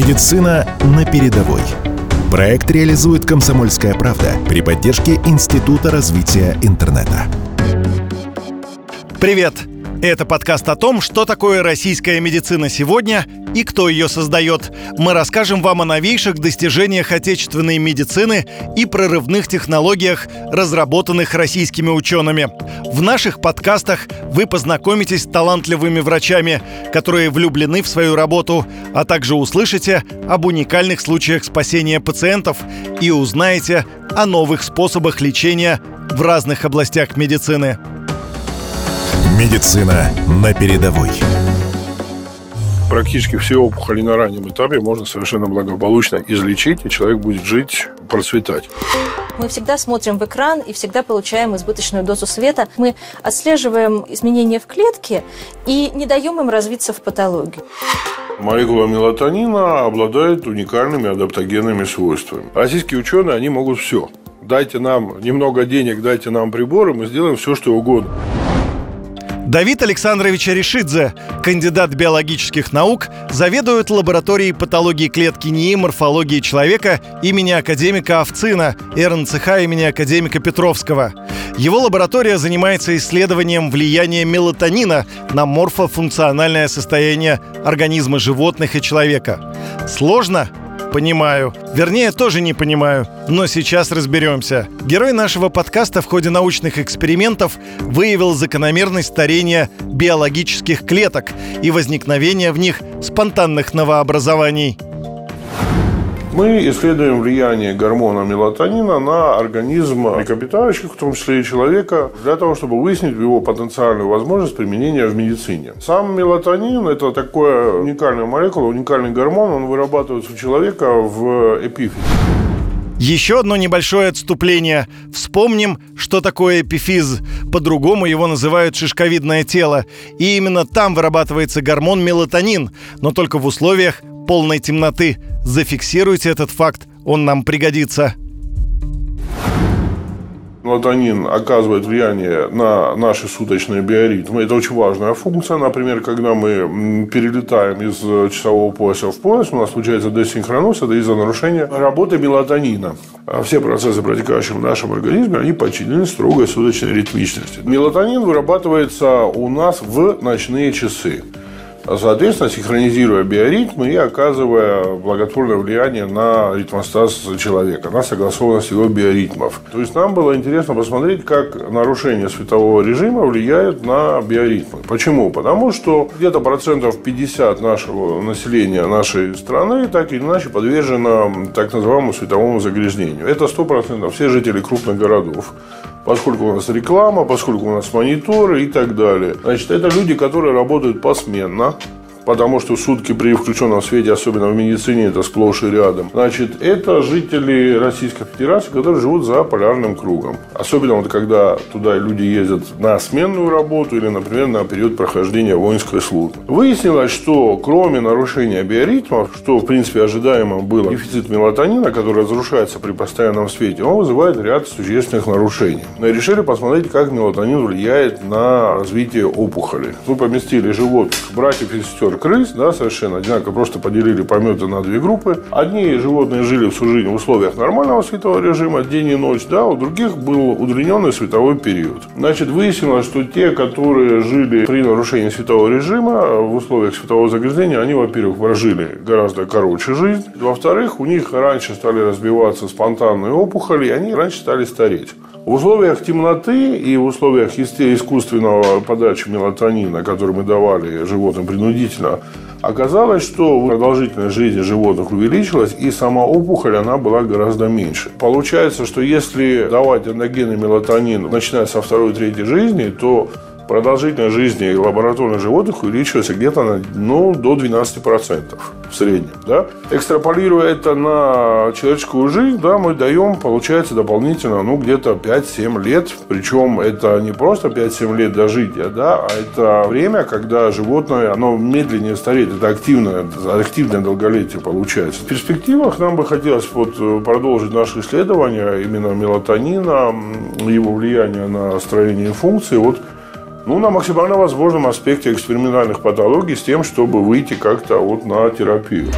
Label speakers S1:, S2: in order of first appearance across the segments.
S1: Медицина на передовой. Проект реализует «Комсомольская правда» при поддержке Института развития интернета.
S2: Привет! Это подкаст о том, что такое российская медицина сегодня и кто ее создает. Мы расскажем вам о новейших достижениях отечественной медицины и прорывных технологиях, разработанных российскими учеными. В наших подкастах вы познакомитесь с талантливыми врачами, которые влюблены в свою работу, а также услышите об уникальных случаях спасения пациентов и узнаете о новых способах лечения в разных областях медицины.
S1: Медицина на передовой.
S3: Практически все опухоли на раннем этапе можно совершенно благополучно излечить, и человек будет жить, процветать.
S4: Мы всегда смотрим в экран и всегда получаем избыточную дозу света. Мы отслеживаем изменения в клетке и не даем им развиться в патологию.
S3: Молекула мелатонина обладает уникальными адаптогенными свойствами. Российские ученые, они могут все. Дайте нам немного денег, дайте нам приборы, мы сделаем все, что угодно.
S2: Давид Александрович Решидзе, кандидат биологических наук, заведует лабораторией патологии клетки НИИ морфологии человека имени академика Овцина и РНЦХ имени академика Петровского. Его лаборатория занимается исследованием влияния мелатонина на морфофункциональное состояние организма животных и человека. Сложно? Понимаю. Вернее, тоже не понимаю. Но сейчас разберемся. Герой нашего подкаста в ходе научных экспериментов выявил закономерность старения биологических клеток и возникновения в них спонтанных новообразований.
S3: Мы исследуем влияние гормона мелатонина на организм млекопитающих, в том числе и человека, для того, чтобы выяснить его потенциальную возможность применения в медицине. Сам мелатонин – это такое уникальная молекула, уникальный гормон, он вырабатывается у человека в эпифизе.
S2: Еще одно небольшое отступление. Вспомним, что такое эпифиз. По-другому его называют шишковидное тело. И именно там вырабатывается гормон мелатонин, но только в условиях полной темноты. Зафиксируйте этот факт, он нам пригодится.
S3: Мелатонин оказывает влияние на наши суточные биоритмы. Это очень важная функция. Например, когда мы перелетаем из часового пояса в пояс, у нас случается десинхроноз, это из-за нарушения работы мелатонина. А все процессы, протекающие в нашем организме, они подчинены строгой суточной ритмичности. Мелатонин вырабатывается у нас в ночные часы соответственно, синхронизируя биоритмы и оказывая благотворное влияние на ритмостаз человека, на согласованность его биоритмов. То есть нам было интересно посмотреть, как нарушение светового режима влияет на биоритмы. Почему? Потому что где-то процентов 50 нашего населения нашей страны так или иначе подвержено так называемому световому загрязнению. Это 100% все жители крупных городов поскольку у нас реклама, поскольку у нас мониторы и так далее. Значит, это люди, которые работают посменно, потому что сутки при включенном свете, особенно в медицине, это сплошь и рядом. Значит, это жители Российской Федерации, которые живут за полярным кругом. Особенно вот когда туда люди ездят на сменную работу или, например, на период прохождения воинской службы. Выяснилось, что кроме нарушения биоритмов, что в принципе ожидаемо было, дефицит мелатонина, который разрушается при постоянном свете, он вызывает ряд существенных нарушений. Мы решили посмотреть, как мелатонин влияет на развитие опухоли. Мы поместили животных, братьев и сестер крыс, да, совершенно одинаково, просто поделили пометы на две группы. Одни животные жили всю жизнь в условиях нормального светового режима, день и ночь, да, у других был удлиненный световой период. Значит, выяснилось, что те, которые жили при нарушении светового режима в условиях светового загрязнения, они, во-первых, прожили гораздо короче жизнь, во-вторых, у них раньше стали разбиваться спонтанные опухоли, и они раньше стали стареть. В условиях темноты и в условиях искусственного подачи мелатонина, который мы давали животным принудительно, оказалось, что продолжительность жизни животных увеличилась, и сама опухоль она была гораздо меньше. Получается, что если давать эндогенный мелатонин, начиная со второй-третьей жизни, то продолжительность жизни лабораторных животных увеличивается где-то на, ну, до 12% в среднем. Да? Экстраполируя это на человеческую жизнь, да, мы даем, получается, дополнительно ну, где-то 5-7 лет. Причем это не просто 5-7 лет дожития, да, а это время, когда животное оно медленнее стареет. Это активное, активное долголетие получается. В перспективах нам бы хотелось вот продолжить наши исследования именно мелатонина, его влияния на строение функции. Вот ну, на максимально возможном аспекте экспериментальных патологий с тем, чтобы выйти как-то вот на терапию.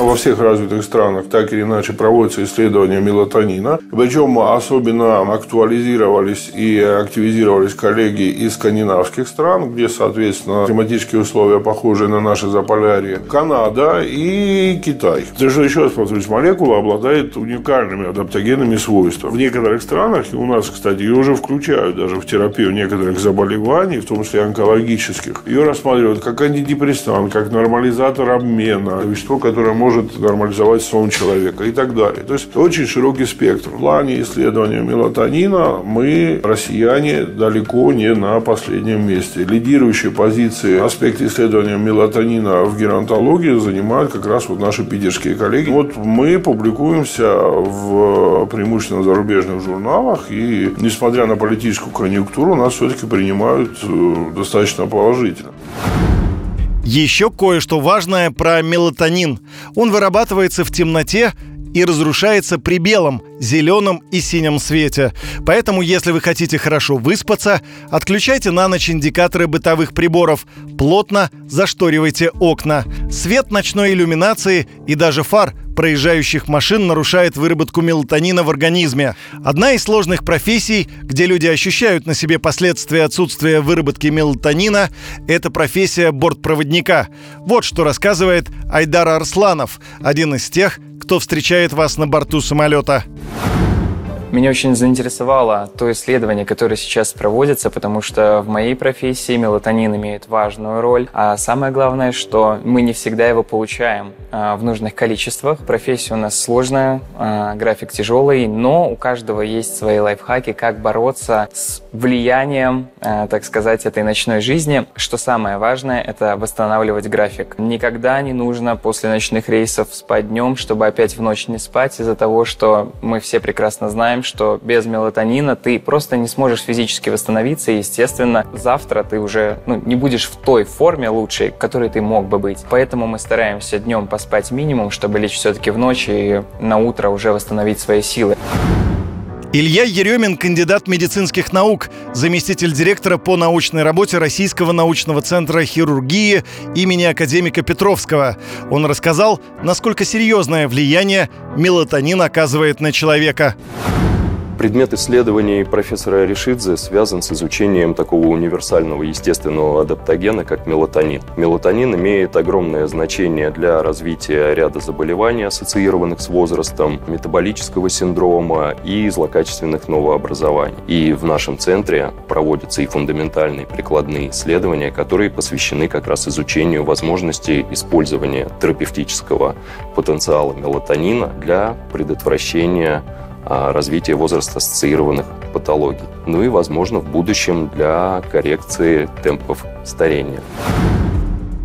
S3: Во всех развитых странах так или иначе проводятся исследования мелатонина. Причем особенно актуализировались и активизировались коллеги из скандинавских стран, где, соответственно, климатические условия похожи на наши Заполярье. Канада и Китай. Что еще раз повторюсь, молекула обладает уникальными адаптогенными свойствами. В некоторых странах, и у нас, кстати, ее уже включают даже в терапию некоторых заболеваний, в том числе онкологических. Ее рассматривают как антидепрессант, как нормализатор обмена, вещество, которое может нормализовать сон человека и так далее. То есть очень широкий спектр. В плане исследования мелатонина мы, россияне, далеко не на последнем месте. Лидирующие позиции аспекты исследования мелатонина в геронтологии занимают как раз вот наши питерские коллеги. Вот мы публикуемся в преимущественно зарубежных журналах, и несмотря на политическую конъюнктуру, нас все-таки принимают э, достаточно положительно.
S2: Еще кое-что важное про мелатонин. Он вырабатывается в темноте и разрушается при белом, зеленом и синем свете. Поэтому, если вы хотите хорошо выспаться, отключайте на ночь индикаторы бытовых приборов, плотно зашторивайте окна. Свет ночной иллюминации и даже фар проезжающих машин нарушает выработку мелатонина в организме. Одна из сложных профессий, где люди ощущают на себе последствия отсутствия выработки мелатонина, это профессия бортпроводника. Вот что рассказывает Айдар Арсланов, один из тех, кто встречает вас на борту самолета.
S5: Меня очень заинтересовало то исследование, которое сейчас проводится, потому что в моей профессии мелатонин имеет важную роль. А самое главное, что мы не всегда его получаем а, в нужных количествах. Профессия у нас сложная, а, график тяжелый, но у каждого есть свои лайфхаки, как бороться с влиянием, а, так сказать, этой ночной жизни. Что самое важное, это восстанавливать график. Никогда не нужно после ночных рейсов спать днем, чтобы опять в ночь не спать из-за того, что мы все прекрасно знаем, знаем, что без мелатонина ты просто не сможешь физически восстановиться, и, естественно, завтра ты уже ну, не будешь в той форме лучшей, которой ты мог бы быть. Поэтому мы стараемся днем поспать минимум, чтобы лечь все-таки в ночь и на утро уже восстановить свои силы.
S2: Илья Еремин – кандидат медицинских наук, заместитель директора по научной работе Российского научного центра хирургии имени академика Петровского. Он рассказал, насколько серьезное влияние мелатонин оказывает на человека.
S6: Предмет исследований профессора Решидзе связан с изучением такого универсального естественного адаптогена, как мелатонин. Мелатонин имеет огромное значение для развития ряда заболеваний, ассоциированных с возрастом, метаболического синдрома и злокачественных новообразований. И в нашем центре проводятся и фундаментальные прикладные исследования, которые посвящены как раз изучению возможности использования терапевтического потенциала мелатонина для предотвращения развития возраст-ассоциированных патологий. Ну и, возможно, в будущем для коррекции темпов старения.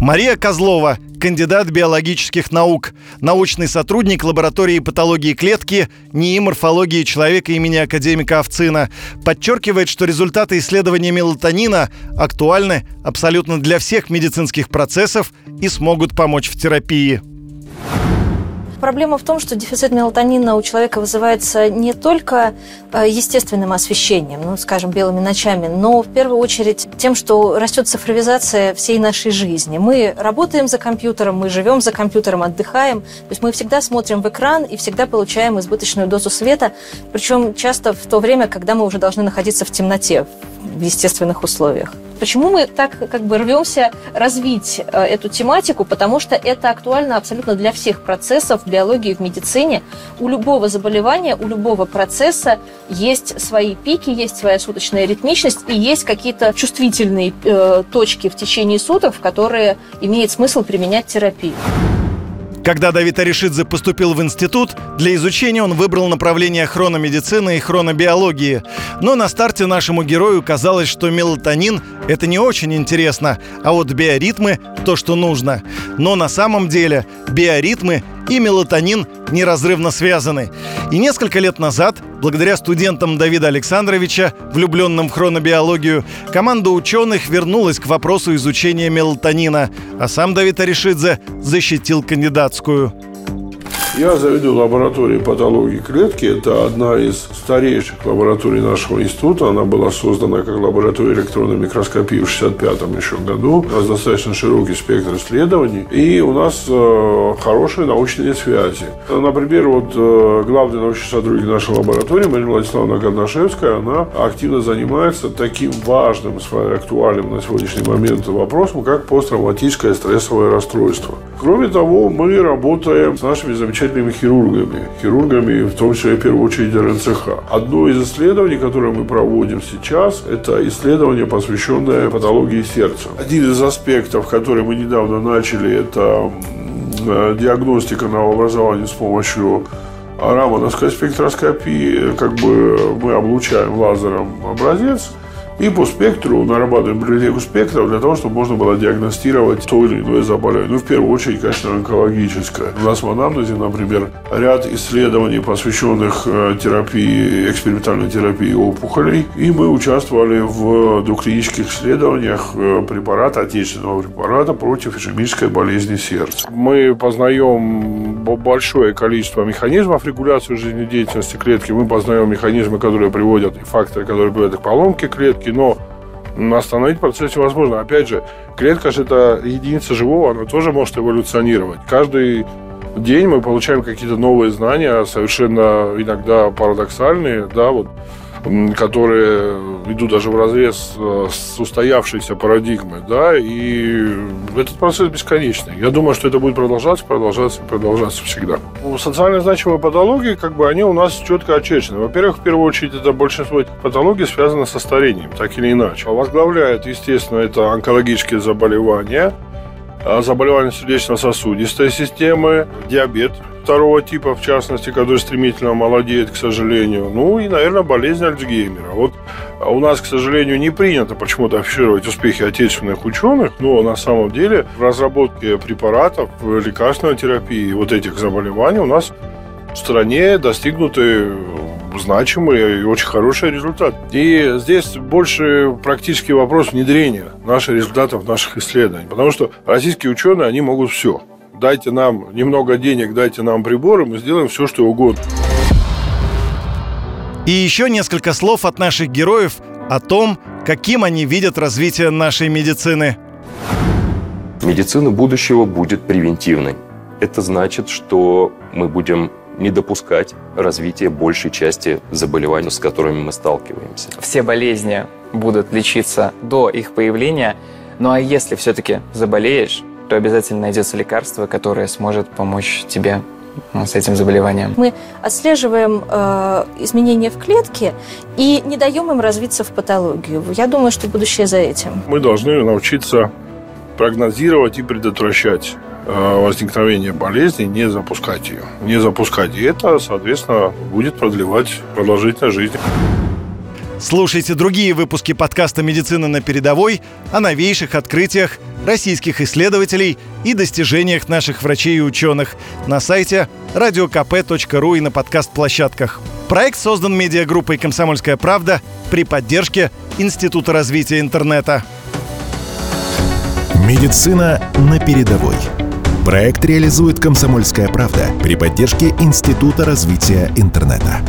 S2: Мария Козлова, кандидат биологических наук, научный сотрудник лаборатории патологии клетки НИИ морфологии человека имени академика Овцина, подчеркивает, что результаты исследования мелатонина актуальны абсолютно для всех медицинских процессов и смогут помочь в терапии.
S4: Проблема в том, что дефицит мелатонина у человека вызывается не только э, естественным освещением, ну, скажем, белыми ночами, но в первую очередь тем, что растет цифровизация всей нашей жизни. Мы работаем за компьютером, мы живем за компьютером, отдыхаем. То есть мы всегда смотрим в экран и всегда получаем избыточную дозу света, причем часто в то время, когда мы уже должны находиться в темноте, в естественных условиях. Почему мы так как бы рвемся развить э, эту тематику? Потому что это актуально абсолютно для всех процессов в биологии, в медицине. У любого заболевания, у любого процесса есть свои пики, есть своя суточная ритмичность и есть какие-то чувствительные э, точки в течение суток, в которые имеет смысл применять терапию.
S2: Когда Давид Аришидзе поступил в институт, для изучения он выбрал направление хрономедицины и хронобиологии. Но на старте нашему герою казалось, что мелатонин – это не очень интересно, а вот биоритмы – то, что нужно. Но на самом деле биоритмы и мелатонин неразрывно связаны. И несколько лет назад, благодаря студентам Давида Александровича, влюбленным в хронобиологию, команда ученых вернулась к вопросу изучения мелатонина, а сам Давид Аришидзе защитил кандидатскую.
S3: Я заведу лабораторией патологии клетки. Это одна из старейших лабораторий нашего института. Она была создана как лаборатория электронной микроскопии в 65 еще году. У нас достаточно широкий спектр исследований. И у нас э, хорошие научные связи. Например, вот э, главный научный сотрудник нашей лаборатории, Мария Владиславовна Горнашевская, она активно занимается таким важным, актуальным на сегодняшний момент вопросом, как посттравматическое стрессовое расстройство. Кроме того, мы работаем с нашими замечательными хирургами. Хирургами, в том числе, в первую очередь, РНЦХ. Одно из исследований, которое мы проводим сейчас, это исследование, посвященное патологии сердца. Один из аспектов, который мы недавно начали, это э, диагностика новообразования с помощью рамоновской спектроскопии. Как бы мы облучаем лазером образец – и по спектру нарабатываем библиотеку спектров для того, чтобы можно было диагностировать то или иное заболевание. Ну, в первую очередь, конечно, онкологическое. У нас в анамнезе, например, ряд исследований, посвященных э, терапии, экспериментальной терапии опухолей. И мы участвовали в двухклинических исследованиях э, препарата, отечественного препарата против ишемической болезни сердца. Мы познаем большое количество механизмов регуляции жизнедеятельности клетки. Мы познаем механизмы, которые приводят, и факторы, которые приводят к поломке клетки, но остановить процесс невозможно. Опять же, клетка же это единица живого, она тоже может эволюционировать. Каждый день мы получаем какие-то новые знания, совершенно иногда парадоксальные, да, вот которые идут даже в разрез э, с устоявшейся парадигмой, да, и этот процесс бесконечный. Я думаю, что это будет продолжаться, продолжаться, продолжаться всегда. Социально значимые патологии, как бы, они у нас четко очерчены. Во-первых, в первую очередь, это большинство патологий связано со старением, так или иначе. Возглавляет, естественно, это онкологические заболевания, заболевания сердечно-сосудистой системы, диабет, второго типа, в частности, который стремительно молодеет, к сожалению. Ну и, наверное, болезнь Альцгеймера. Вот у нас, к сожалению, не принято почему-то афишировать успехи отечественных ученых, но на самом деле в разработке препаратов, лекарственной терапии вот этих заболеваний у нас в стране достигнуты значимый и очень хороший результат. И здесь больше практический вопрос внедрения наших результатов, наших исследований. Потому что российские ученые, они могут все дайте нам немного денег, дайте нам приборы, мы сделаем все, что угодно.
S2: И еще несколько слов от наших героев о том, каким они видят развитие нашей медицины.
S6: Медицина будущего будет превентивной. Это значит, что мы будем не допускать развития большей части заболеваний, с которыми мы сталкиваемся.
S5: Все болезни будут лечиться до их появления, ну а если все-таки заболеешь, то обязательно найдется лекарство, которое сможет помочь тебе ну, с этим заболеванием.
S4: Мы отслеживаем э, изменения в клетке и не даем им развиться в патологию. Я думаю, что будущее за этим.
S3: Мы должны научиться прогнозировать и предотвращать э, возникновение болезни, не запускать ее. Не запускать. И это, соответственно, будет продлевать продолжительность жизни.
S2: Слушайте другие выпуски подкаста «Медицина на передовой» о новейших открытиях российских исследователей и достижениях наших врачей и ученых на сайте radiokp.ru и на подкаст-площадках. Проект создан медиагруппой «Комсомольская правда» при поддержке Института развития интернета.
S1: Медицина на передовой. Проект реализует «Комсомольская правда» при поддержке Института развития интернета.